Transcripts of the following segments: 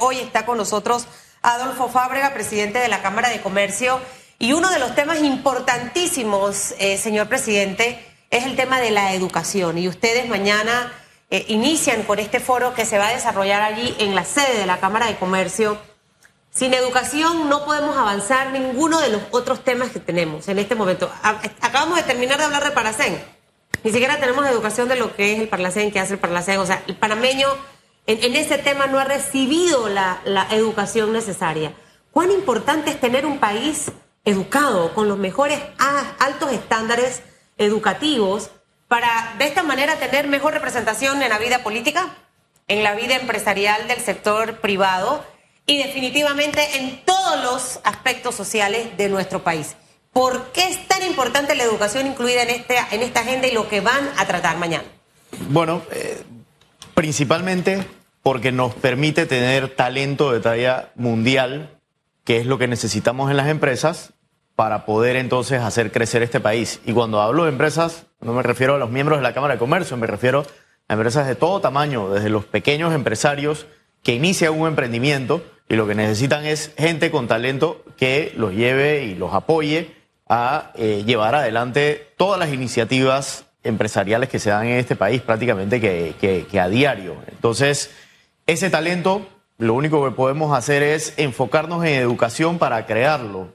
Hoy está con nosotros Adolfo Fábrega, presidente de la Cámara de Comercio. Y uno de los temas importantísimos, eh, señor presidente, es el tema de la educación. Y ustedes mañana eh, inician con este foro que se va a desarrollar allí en la sede de la Cámara de Comercio. Sin educación no podemos avanzar ninguno de los otros temas que tenemos en este momento. Acabamos de terminar de hablar de Paracén. Ni siquiera tenemos educación de lo que es el Parlacén, qué hace el Parlacén. O sea, el panameño en, ese tema no ha recibido la, educación necesaria. ¿Cuán importante es tener un país educado, con los mejores altos estándares educativos, para de esta manera tener mejor representación en la vida política, en la vida empresarial del sector privado y definitivamente en todos los aspectos sociales de nuestro país? ¿Por qué es tan importante la educación incluida en, este, en esta agenda y lo que van a tratar mañana? Bueno, eh, principalmente porque nos permite tener talento de talla mundial, que es lo que necesitamos en las empresas para poder entonces hacer crecer este país. Y cuando hablo de empresas, no me refiero a los miembros de la Cámara de Comercio, me refiero a empresas de todo tamaño, desde los pequeños empresarios que inician un emprendimiento y lo que necesitan es gente con talento que los lleve y los apoye a eh, llevar adelante todas las iniciativas empresariales que se dan en este país prácticamente que, a diario. Entonces, ese talento, lo único que podemos hacer es enfocarnos en educación para crearlo.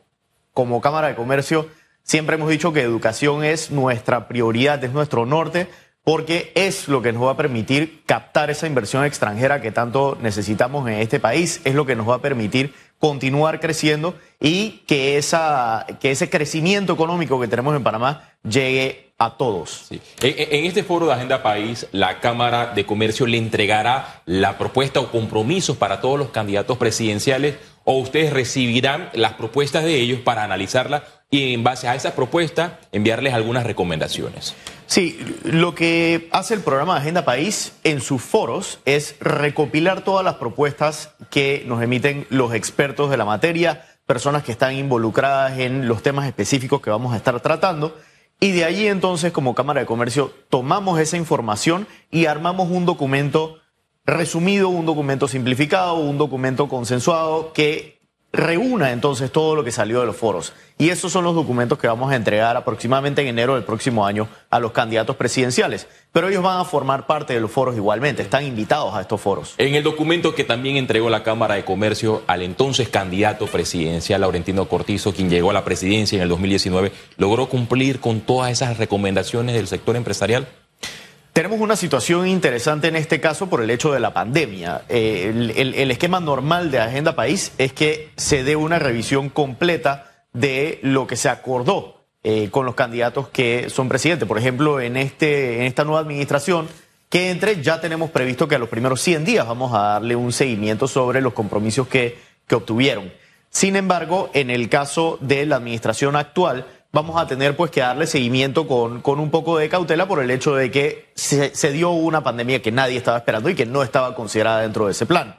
Como Cámara de Comercio, siempre hemos dicho que educación es nuestra prioridad, es nuestro norte, porque es lo que nos va a permitir captar esa inversión extranjera que tanto necesitamos en este país, es lo que nos va a permitir continuar creciendo y que, esa, que ese crecimiento económico que tenemos en Panamá llegue a todos. En, este foro de Agenda País, la Cámara de Comercio le entregará la propuesta o compromisos para todos los candidatos presidenciales o ustedes recibirán las propuestas de ellos para analizarlas y en base a esas propuestas enviarles algunas recomendaciones. Sí, lo que hace el programa de Agenda País en sus foros es recopilar todas las propuestas que nos emiten los expertos de la materia, personas que están involucradas en los temas específicos que vamos a estar tratando. Y de allí entonces, como Cámara de Comercio, tomamos esa información y armamos un documento resumido, un documento simplificado, un documento consensuado que reúna entonces todo lo que salió de los foros. Y esos son los documentos que vamos a entregar aproximadamente en enero del próximo año a los candidatos presidenciales. Pero ellos van a formar parte de los foros igualmente, están invitados a estos foros. En el documento que también entregó la Cámara de Comercio al entonces candidato presidencial Laurentino Cortizo, quien llegó a la presidencia en el 2019, ¿logró cumplir con todas esas recomendaciones del sector empresarial? Tenemos una situación interesante en este caso por el hecho de la pandemia. Eh, el, esquema normal de Agenda País es que se dé una revisión completa de lo que se acordó eh, con los candidatos que son presidentes. Por ejemplo, en, este, en esta nueva administración que entre, ya tenemos previsto que a los primeros 100 días vamos a darle un seguimiento sobre los compromisos que, que obtuvieron. Sin embargo, en el caso de la administración actual, vamos a tener pues que darle seguimiento con, con un poco de cautela por el hecho de que se, dio una pandemia que nadie estaba esperando y que no estaba considerada dentro de ese plan.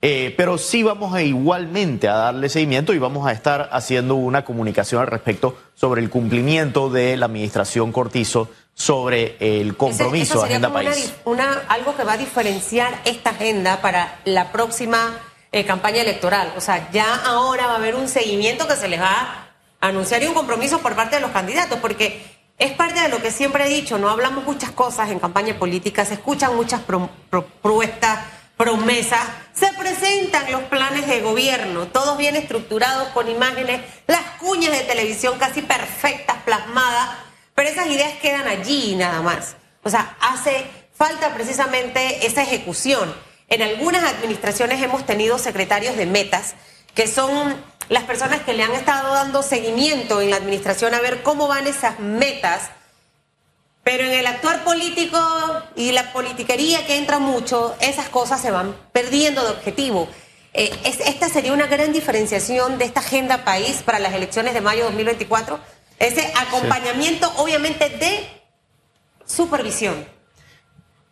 Eh, pero sí vamos a igualmente a darle seguimiento y vamos a estar haciendo una comunicación al respecto sobre el cumplimiento de la administración Cortizo sobre el compromiso de Agenda País. Una, algo que va a diferenciar esta agenda para la próxima eh, campaña electoral. O sea, ya ahora va a haber un seguimiento que se les va anunciar un compromiso por parte de los candidatos, porque es parte de lo que siempre he dicho, no hablamos muchas cosas en campaña política, se escuchan muchas propuestas, promesas, se presentan los planes de gobierno, todos bien estructurados con imágenes, las cuñas de televisión casi perfectas, plasmadas, pero esas ideas quedan allí nada más. O sea, hace falta precisamente esa ejecución. En algunas administraciones hemos tenido secretarios de metas que son las personas que le han estado dando seguimiento en la administración a ver cómo van esas metas. Pero en el actuar político y la politiquería que entra mucho, esas cosas se van perdiendo de objetivo. Eh, esta sería una gran diferenciación de esta agenda país para las elecciones de mayo de 2024. Ese acompañamiento, obviamente, de supervisión.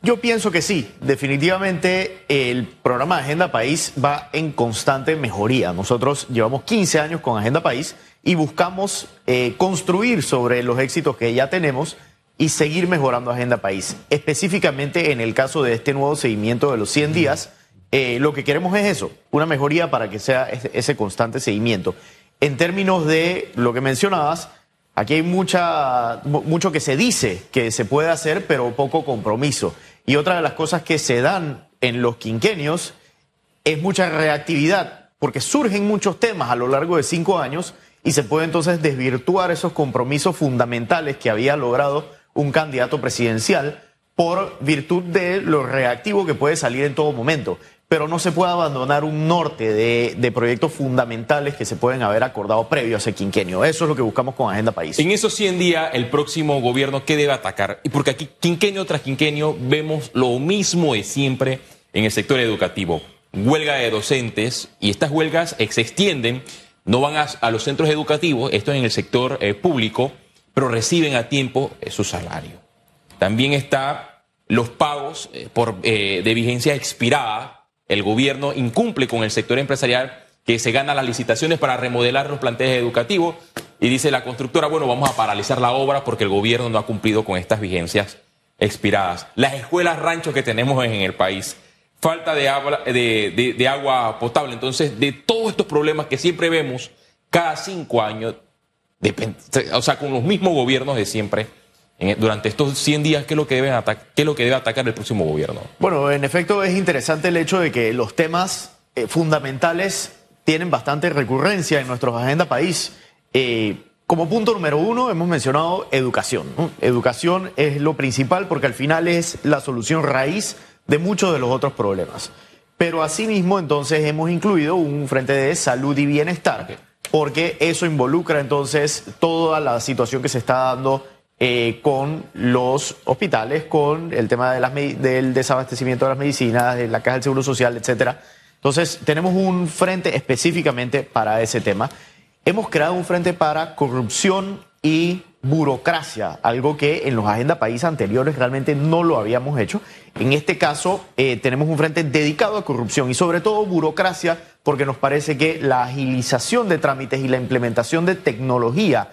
Yo pienso que sí, definitivamente el programa de Agenda País va en constante mejoría. Nosotros llevamos 15 años con Agenda País y buscamos eh, construir sobre los éxitos que ya tenemos y seguir mejorando Agenda País. Específicamente en el caso de este nuevo seguimiento de los 100 días, eh, lo que queremos es eso, una mejoría para que sea ese, constante seguimiento. En términos de lo que mencionabas, aquí hay mucha, mu- mucho que se dice que se puede hacer, pero poco compromiso. Y otra de las cosas que se dan en los quinquenios es mucha reactividad, porque surgen muchos temas a lo largo de cinco años y se puede entonces desvirtuar esos compromisos fundamentales que había logrado un candidato presidencial por virtud de lo reactivo que puede salir en todo momento. Pero no se puede abandonar un norte de, proyectos fundamentales que se pueden haber acordado previo a ese quinquenio. Eso es lo que buscamos con Agenda País. En esos 100 días, el próximo gobierno, ¿qué debe atacar? Porque aquí, quinquenio tras quinquenio, vemos lo mismo de siempre en el sector educativo. Huelga de docentes, y estas huelgas se extienden, no van a, los centros educativos, esto en el sector eh, público, pero reciben a tiempo eh, su salario. También está los pagos eh, por, eh, de vigencia expirada. El gobierno incumple con el sector empresarial que se gana las licitaciones para remodelar los planteles educativos y dice la constructora, bueno, vamos a paralizar la obra porque el gobierno no ha cumplido con estas vigencias expiradas. Las escuelas ranchos que tenemos en el país, falta de agua, de, agua potable. Entonces, de todos estos problemas que siempre vemos cada cinco años, o sea, con los mismos gobiernos de siempre, durante estos 100 días, ¿qué es lo que deben qué es lo que debe atacar el próximo gobierno? Bueno, en efecto es interesante el hecho de que los temas eh, fundamentales tienen bastante recurrencia en nuestra agenda país. Eh, como punto número uno hemos mencionado educación. ¿no? Educación es lo principal porque al final es la solución raíz de muchos de los otros problemas. Pero asimismo entonces hemos incluido un frente de salud y bienestar porque eso involucra entonces toda la situación que se está dando eh, con los hospitales, con el tema del desabastecimiento de las medicinas, de la caja del Seguro Social, etcétera. Entonces, tenemos un frente específicamente para ese tema. Hemos creado un frente para corrupción y burocracia, algo que en los Agenda País anteriores realmente no lo habíamos hecho. En este caso, eh, tenemos un frente dedicado a corrupción y sobre todo burocracia, porque nos parece que la agilización de trámites y la implementación de tecnología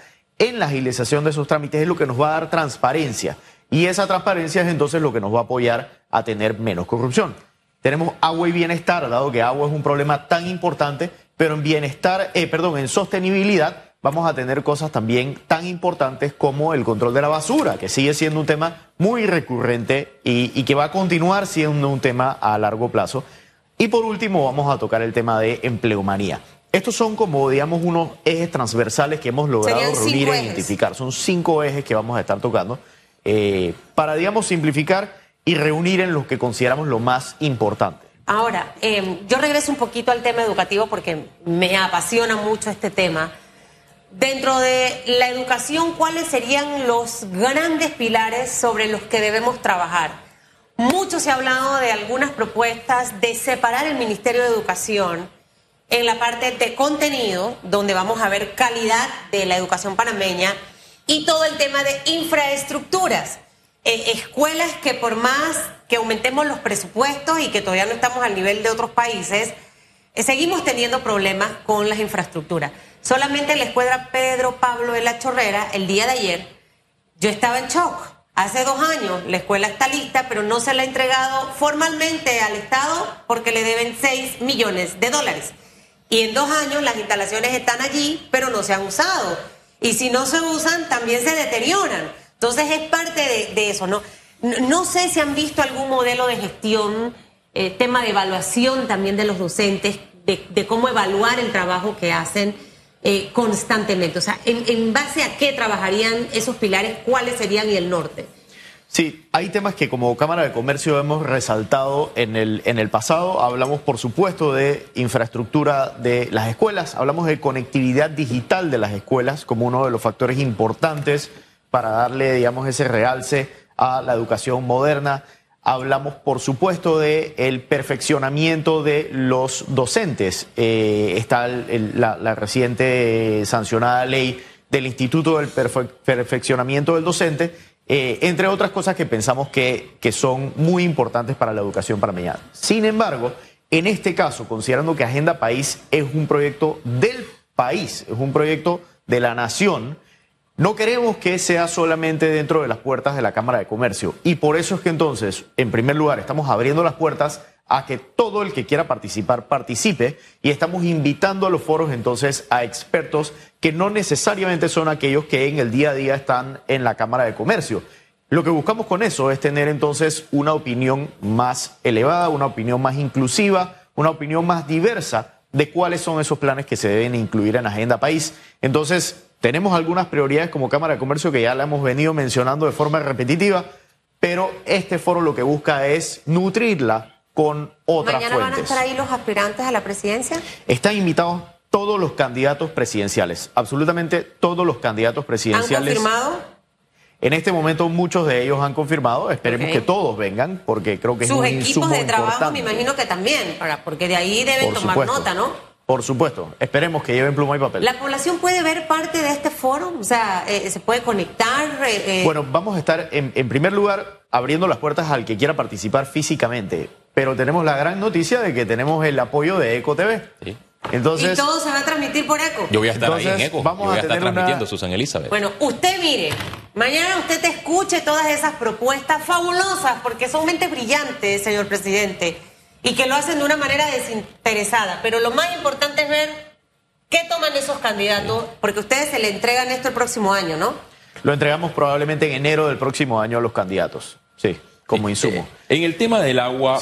en la agilización de esos trámites es lo que nos va a dar transparencia. Y esa transparencia es entonces lo que nos va a apoyar a tener menos corrupción. Tenemos agua y bienestar, dado que agua es un problema tan importante, pero en bienestar, eh, perdón, en sostenibilidad vamos a tener cosas también tan importantes como el control de la basura, que sigue siendo un tema muy recurrente y, y que va a continuar siendo un tema a largo plazo. Y por último vamos a tocar el tema de empleomanía. Estos son como, digamos, unos ejes transversales que hemos logrado reunir e identificar. Son cinco ejes que vamos a estar tocando eh, para, digamos, simplificar y reunir en los que consideramos lo más importante. Ahora, eh, yo regreso un poquito al tema educativo porque me apasiona mucho este tema. Dentro de la educación, ¿cuáles serían los grandes pilares sobre los que debemos trabajar? Mucho se ha hablado de algunas propuestas de separar el Ministerio de Educación en la parte de contenido, donde vamos a ver calidad de la educación panameña, y todo el tema de infraestructuras. Eh, escuelas que por más que aumentemos los presupuestos y que todavía no estamos al nivel de otros países, eh, seguimos teniendo problemas con las infraestructuras. Solamente en la escuela Pedro Pablo de la Chorrera, el día de ayer, yo estaba en shock. Hace dos años la escuela está lista, pero no se la ha entregado formalmente al Estado porque le deben 6 millones de dólares. Y en dos años las instalaciones están allí, pero no se han usado. Y si no se usan, también se deterioran. Entonces es parte de, eso, ¿no? No sé si han visto algún modelo de gestión, eh, tema de evaluación también de los docentes, de, de cómo evaluar el trabajo que hacen eh, constantemente. O sea, en, en base a qué trabajarían esos pilares, cuáles serían y el norte. Sí, hay temas que como Cámara de Comercio hemos resaltado en el, en el pasado. Hablamos, por supuesto, de infraestructura de las escuelas, hablamos de conectividad digital de las escuelas como uno de los factores importantes para darle, digamos, ese realce a la educación moderna. Hablamos, por supuesto, de el perfeccionamiento de los docentes. Eh, está la, reciente sancionada ley del Instituto del Perfe- Perfeccionamiento del Docente, eh, entre otras cosas que pensamos que, que son muy importantes para la educación panameñana. Sin embargo, en este caso, considerando que Agenda País es un proyecto del país, es un proyecto de la nación, no queremos que sea solamente dentro de las puertas de la Cámara de Comercio. Y por eso es que entonces, en primer lugar, estamos abriendo las puertas a que todo el que quiera participar participe y estamos invitando a los foros entonces a expertos que no necesariamente son aquellos que en el día a día están en la Cámara de Comercio. Lo que buscamos con eso es tener entonces una opinión más elevada, una opinión más inclusiva, una opinión más diversa de cuáles son esos planes que se deben incluir en Agenda País. Entonces, tenemos algunas prioridades como Cámara de Comercio que ya la hemos venido mencionando de forma repetitiva, pero este foro lo que busca es nutrirla con otras ¿Mañana van a estar ahí los aspirantes a la presidencia? Están invitados todos los candidatos presidenciales, absolutamente todos los candidatos presidenciales. ¿Han confirmado? En este momento muchos de ellos han confirmado, esperemos que todos vengan, porque creo que es un equipos de trabajo me imagino que también, porque de ahí deben tomar nota, ¿no? Por supuesto, esperemos que lleven pluma y papel. ¿La población puede ver parte de este foro? O sea, eh, ¿se puede conectar? Eh, eh. Bueno, vamos a estar, en, primer lugar, abriendo las puertas al que quiera participar físicamente, pero tenemos la gran noticia de que tenemos el apoyo de Eco TV. Sí. Entonces, ¿Y todo se va a transmitir por ECO? Yo voy a estar ahí en ECO. Vamos voy a, estar transmitiendo, Susan Elizabeth. Bueno, usted mire, mañana usted te escuche todas esas propuestas fabulosas, porque son mentes brillantes, señor presidente y que lo hacen de una manera desinteresada. Pero lo más importante es ver qué toman esos candidatos, porque ustedes se le entregan esto el próximo año, ¿no? Lo entregamos probablemente en enero del próximo año a los candidatos, sí, como insumo. en el tema del agua,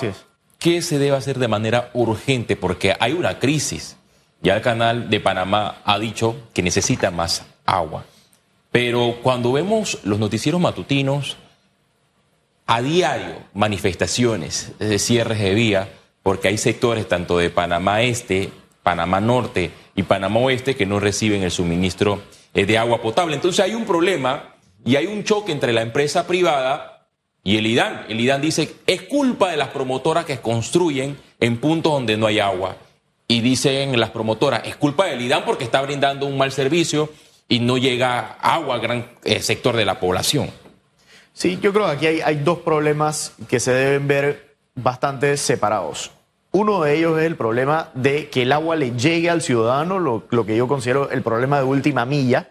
¿qué se debe hacer de manera urgente? Porque hay una crisis. Ya el canal de Panamá ha dicho que necesita más agua. Pero cuando vemos los noticieros matutinos, a diario manifestaciones, de cierres de vía, porque hay sectores tanto de Panamá Este, Panamá Norte y Panamá Oeste que no reciben el suministro eh, de agua potable. Entonces hay un problema y hay un choque entre la empresa privada y el IDAN. El IDAN dice, es culpa de las promotoras que construyen en puntos donde no hay agua. Y dicen las promotoras, es culpa del IDAN porque está brindando un mal servicio y no llega agua al gran eh, sector de la población. Sí, yo creo que aquí hay, dos problemas que se deben ver bastante separados. Uno de ellos es el problema de que el agua le llegue al ciudadano, lo, que yo considero el problema de última milla.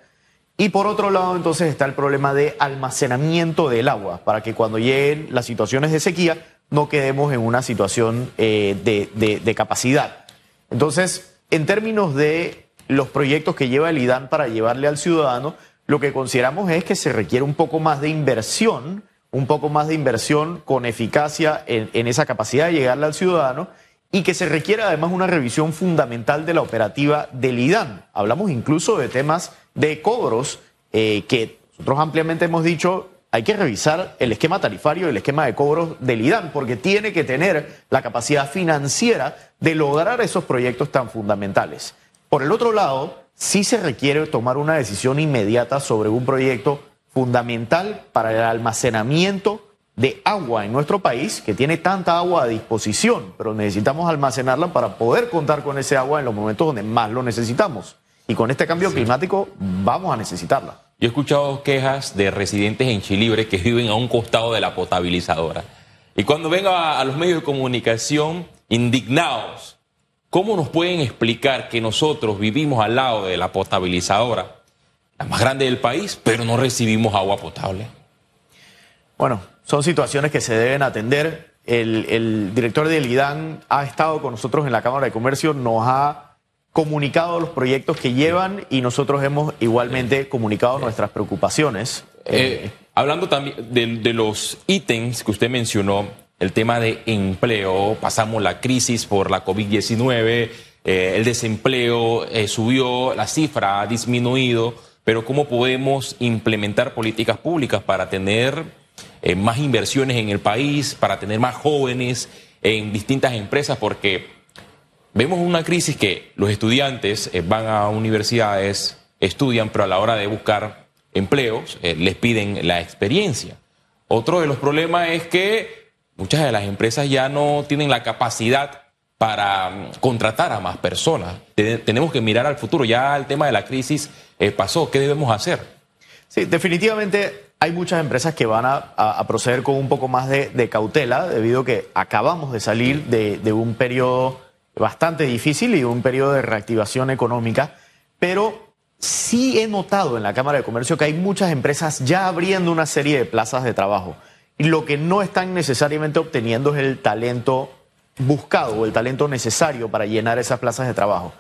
Y por otro lado, entonces está el problema de almacenamiento del agua, para que cuando lleguen las situaciones de sequía no quedemos en una situación eh, de capacidad. Entonces, en términos de los proyectos que lleva el IDAN para llevarle al ciudadano, lo que consideramos es que se requiere un poco más de inversión, un poco más de inversión con eficacia en, esa capacidad de llegarle al ciudadano y que se requiere además una revisión fundamental de la operativa del IDAN. Hablamos incluso de temas de cobros eh, que nosotros ampliamente hemos dicho hay que revisar el esquema tarifario y el esquema de cobros del IDAN, porque tiene que tener la capacidad financiera de lograr esos proyectos tan fundamentales. Por el otro lado, sí se requiere tomar una decisión inmediata sobre un proyecto fundamental para el almacenamiento de agua en nuestro país, que tiene tanta agua a disposición, pero necesitamos almacenarla para poder contar con ese agua en los momentos donde más lo necesitamos. Y con este cambio climático vamos a necesitarla. Yo he escuchado quejas de residentes en Chilibre que viven a un costado de la potabilizadora. Y cuando vengo a, a los medios de comunicación indignados ¿Cómo nos pueden explicar que nosotros vivimos al lado de la potabilizadora, la más grande del país, pero no recibimos agua potable? Bueno, son situaciones que se deben atender. El, director del IDAN ha estado con nosotros en la Cámara de Comercio, nos ha comunicado los proyectos que llevan y nosotros hemos igualmente comunicado nuestras preocupaciones. Eh, hablando también de los ítems que usted mencionó, el tema de empleo, pasamos la crisis por la COVID-19, eh, el desempleo eh, subió, la cifra ha disminuido, pero ¿cómo podemos implementar políticas públicas para tener eh, más inversiones en el país, para tener más jóvenes en distintas empresas? Porque vemos una crisis que los estudiantes van a universidades, estudian, pero a la hora de buscar empleos les piden la experiencia. Otro de los problemas es que muchas de las empresas ya no tienen la capacidad para mm, contratar a más personas. tenemos que mirar al futuro. Ya el tema de la crisis eh, pasó. ¿Qué debemos hacer? Sí, definitivamente hay muchas empresas que van a, proceder con un poco más de, cautela debido a que acabamos de salir de, de un periodo bastante difícil y un periodo de reactivación económica, pero sí he notado en la Cámara de Comercio que hay muchas empresas ya abriendo una serie de plazas de trabajo. Y lo que no están necesariamente obteniendo es el talento buscado o el talento necesario para llenar esas plazas de trabajo.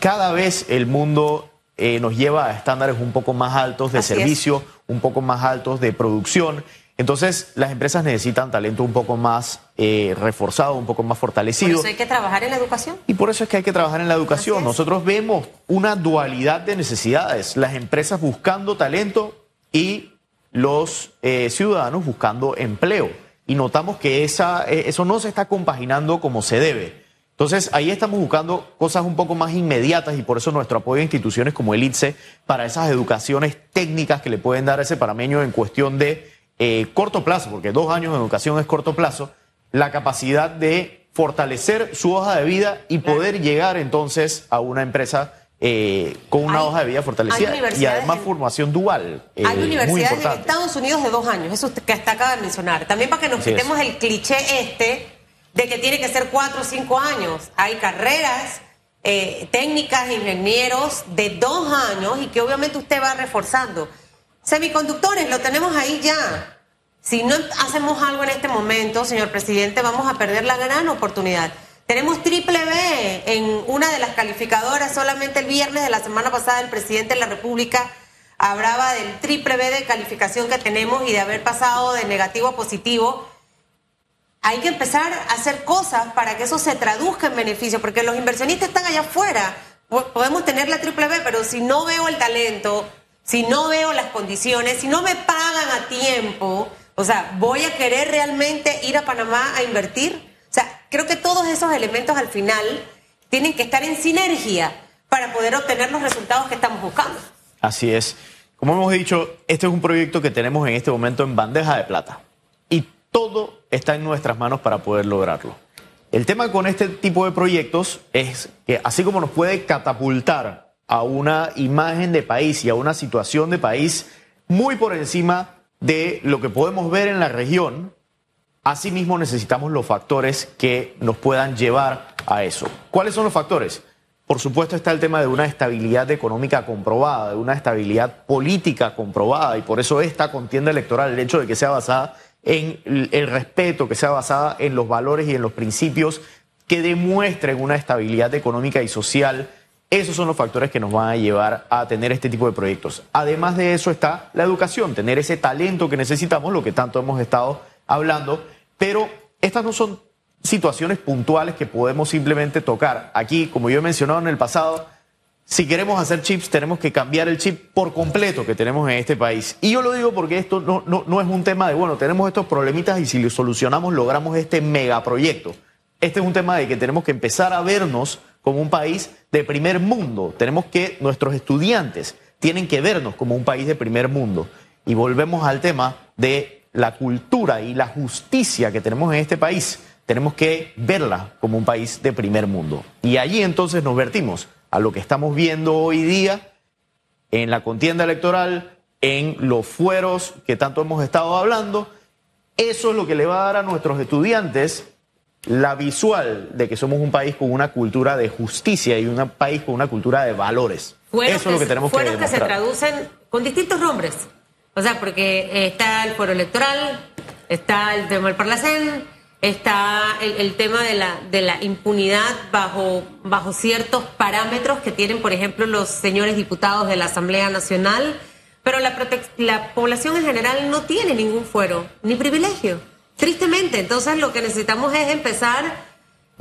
Cada vez el mundo eh, nos lleva a estándares un poco más altos de Así es. servicio, un poco más altos de producción. Entonces, las empresas necesitan talento un poco más eh, reforzado, un poco más Por fortalecido. eso hay que trabajar en la educación. Y por eso es que hay que trabajar en la educación. Nosotros vemos una dualidad de necesidades, las empresas buscando talento y los eh, ciudadanos buscando empleo. Y notamos que esa, eh, eso no se está compaginando como se debe. Entonces, ahí estamos buscando cosas un poco más inmediatas y por eso nuestro apoyo a instituciones como el ITSE para esas educaciones técnicas que le pueden dar a ese parameño en cuestión de eh, corto plazo, porque dos años de educación es corto plazo, la capacidad de fortalecer su hoja de vida y Claro. poder llegar entonces a una empresa eh, con una Hay- hoja de vida fortalecida y además en- formación dual. eh, Hay universidades en. Estados Unidos de dos años, eso que hasta acaba de mencionar. También para que nos Así es. quitemos el cliché este de que tiene que ser cuatro o cinco años. Hay carreras eh, técnicas, ingenieros de dos años y que obviamente usted va reforzando. Semiconductores, lo tenemos ahí ya. Si no hacemos algo en este momento, señor presidente, vamos a perder la gran oportunidad. Tenemos triple B en una de las calificadoras. Solamente el viernes de la semana pasada el presidente de la República hablaba del triple B de calificación que tenemos y de haber pasado de negativo a positivo. Hay que empezar a hacer cosas para que eso se traduzca en beneficio, porque los inversionistas están allá afuera. Po- Podemos tener la triple B, pero si no veo el talento, si no veo las condiciones, si no me pagan a tiempo, o sea, ¿voy a querer realmente ir a Panamá a invertir? O sea, creo que todos esos elementos al final tienen que estar en sinergia para poder obtener los resultados que estamos buscando. Así es. Como hemos dicho, este es un proyecto que tenemos en este momento en bandeja de plata. Y todo está en nuestras manos para poder lograrlo. El tema con este tipo de proyectos es que así como nos puede catapultar a una imagen de país y a una situación de país muy por encima de lo que podemos ver en la región, Asimismo, necesitamos los factores que nos puedan llevar a eso. ¿Cuáles son los factores? Por supuesto está el tema de una estabilidad económica comprobada, de una estabilidad política comprobada, y por eso esta contienda electoral, el hecho de que sea basada en el respeto, que sea basada en los valores y en los principios que demuestren una estabilidad económica y social, esos son los factores que nos van a llevar a tener este tipo de proyectos. Además de eso está la educación, tener ese talento que necesitamos, lo que tanto hemos estado hablando, pero estas no son situaciones puntuales que podemos simplemente tocar. Aquí, como yo he mencionado en el pasado, si queremos hacer chips, tenemos que cambiar el chip por completo que tenemos en este país. Y yo lo digo porque esto no, no, no es un tema de, bueno, tenemos estos problemitas y si los solucionamos logramos este megaproyecto. Este es un tema de que tenemos que empezar a vernos como un país de primer mundo. Tenemos que, nuestros estudiantes tienen que vernos como un país de primer mundo. Y volvemos al tema de la cultura y la justicia que tenemos en este país. Tenemos que verla como un país de primer mundo. Y allí entonces nos vertimos a lo que estamos viendo hoy día en la contienda electoral, en los fueros que tanto hemos estado hablando. Eso es lo que le va a dar a nuestros estudiantes la visual de que somos un país con una cultura de justicia y un país con una cultura de valores. Fueros Eso es lo que se- tenemos que fueros que se demostrar. traducen con distintos nombres. O sea, porque eh, está el fuero electoral, está el tema del Parlacén, está el, el tema de la, de la impunidad bajo, bajo ciertos parámetros que tienen, por ejemplo, los señores diputados de la Asamblea Nacional, pero la, la población en general no tiene ningún fuero ni privilegio. Tristemente, entonces lo que necesitamos es empezar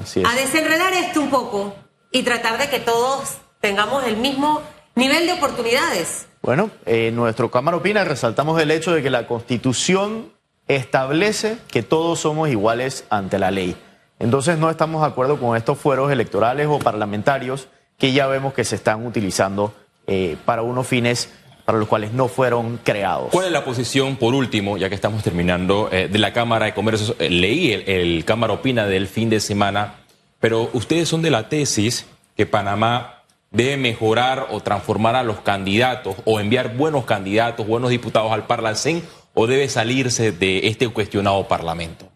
es. a desenredar esto un poco y tratar de que todos tengamos el mismo nivel de oportunidades. Bueno, en nuestro Cámara Opina resaltamos el hecho de que la Constitución establece que todos somos iguales ante la ley. Entonces no estamos de acuerdo con estos fueros electorales o parlamentarios que ya vemos que se están utilizando eh, para unos fines para los cuales no fueron creados. ¿Cuál es la posición, por último, ya que estamos terminando, eh, de la Cámara de Comercio? Eh, leí el, el Cámara Opina del fin de semana, pero ustedes son de la tesis que Panamá debe mejorar o transformar a los candidatos o enviar buenos candidatos, buenos diputados al Parlacén o debe salirse de este cuestionado Parlamento.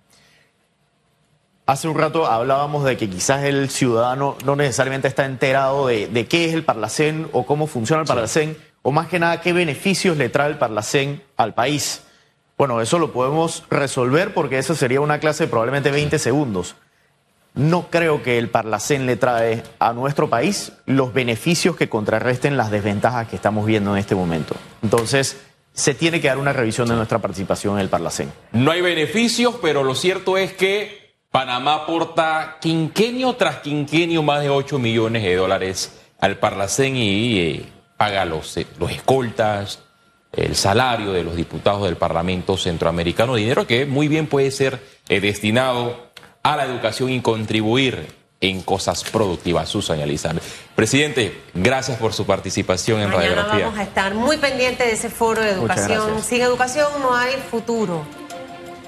Hace un rato hablábamos de que quizás el ciudadano no necesariamente está enterado de, de qué es el Parlacén o cómo funciona el Parlacén, o más que nada qué beneficios le trae el Parlacén al país. Bueno, eso lo podemos resolver porque eso sería una clase de probablemente 20 segundos. no creo que el Parlacén le trae a nuestro país los beneficios que contrarresten las desventajas que estamos viendo en este momento. Entonces, se tiene que dar una revisión de nuestra participación en el Parlacén. No hay beneficios, pero lo cierto es que Panamá aporta quinquenio tras quinquenio más de 8 millones de dólares al Parlacén y eh, paga los, eh, los escoltas, el salario de los diputados del Parlamento Centroamericano, dinero que muy bien puede ser eh, destinado a la educación y contribuir en cosas productivas, Susan Elizabeth. Presidente, gracias por su participación en Mañana Radiografía. vamos a estar muy pendientes de ese foro de educación. Sin educación no hay futuro.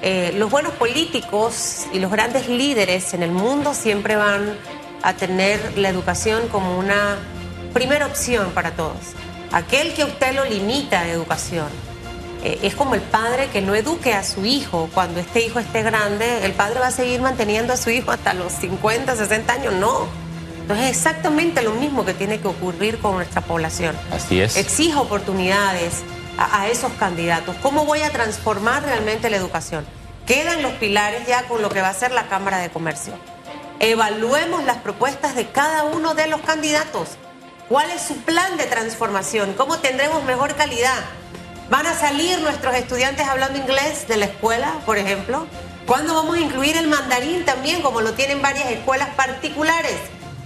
Eh, los buenos políticos y los grandes líderes en el mundo siempre van a tener la educación como una primera opción para todos. Aquel que usted lo limita de educación eh, es como el padre que no eduque a su hijo. Cuando este hijo esté grande, el padre va a seguir manteniendo a su hijo hasta los 50, 60 años. No. Entonces es exactamente lo mismo que tiene que ocurrir con nuestra población. Así es. Exijo oportunidades a, a esos candidatos. ¿Cómo voy a transformar realmente la educación? Quedan los pilares ya con lo que va a ser la Cámara de Comercio. Evaluemos las propuestas de cada uno de los candidatos. ¿Cuál es su plan de transformación? ¿Cómo tendremos mejor calidad? ¿Van a salir nuestros estudiantes hablando inglés de la escuela, por ejemplo? ¿Cuándo vamos a incluir el mandarín también, como lo tienen varias escuelas particulares?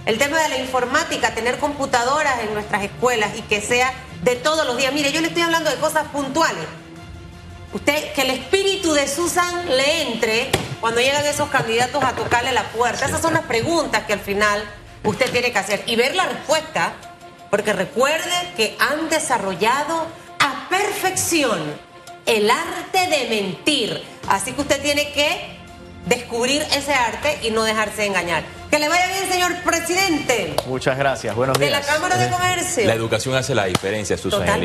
El tema de la informática, tener computadoras en nuestras escuelas y que sea de todos los días. Mire, yo le estoy hablando de cosas puntuales. Usted, que el espíritu de Susan le entre cuando llegan esos candidatos a tocarle la puerta. Esas son las preguntas que al final usted tiene que hacer y ver la respuesta, porque recuerde que han desarrollado perfección el arte de mentir. Así que usted tiene que descubrir ese arte y no dejarse engañar. Que le vaya bien, señor presidente Muchas gracias. Buenos de días. la Cámara de Comercio. La educación hace la diferencia, Susan Total. Elizabeth.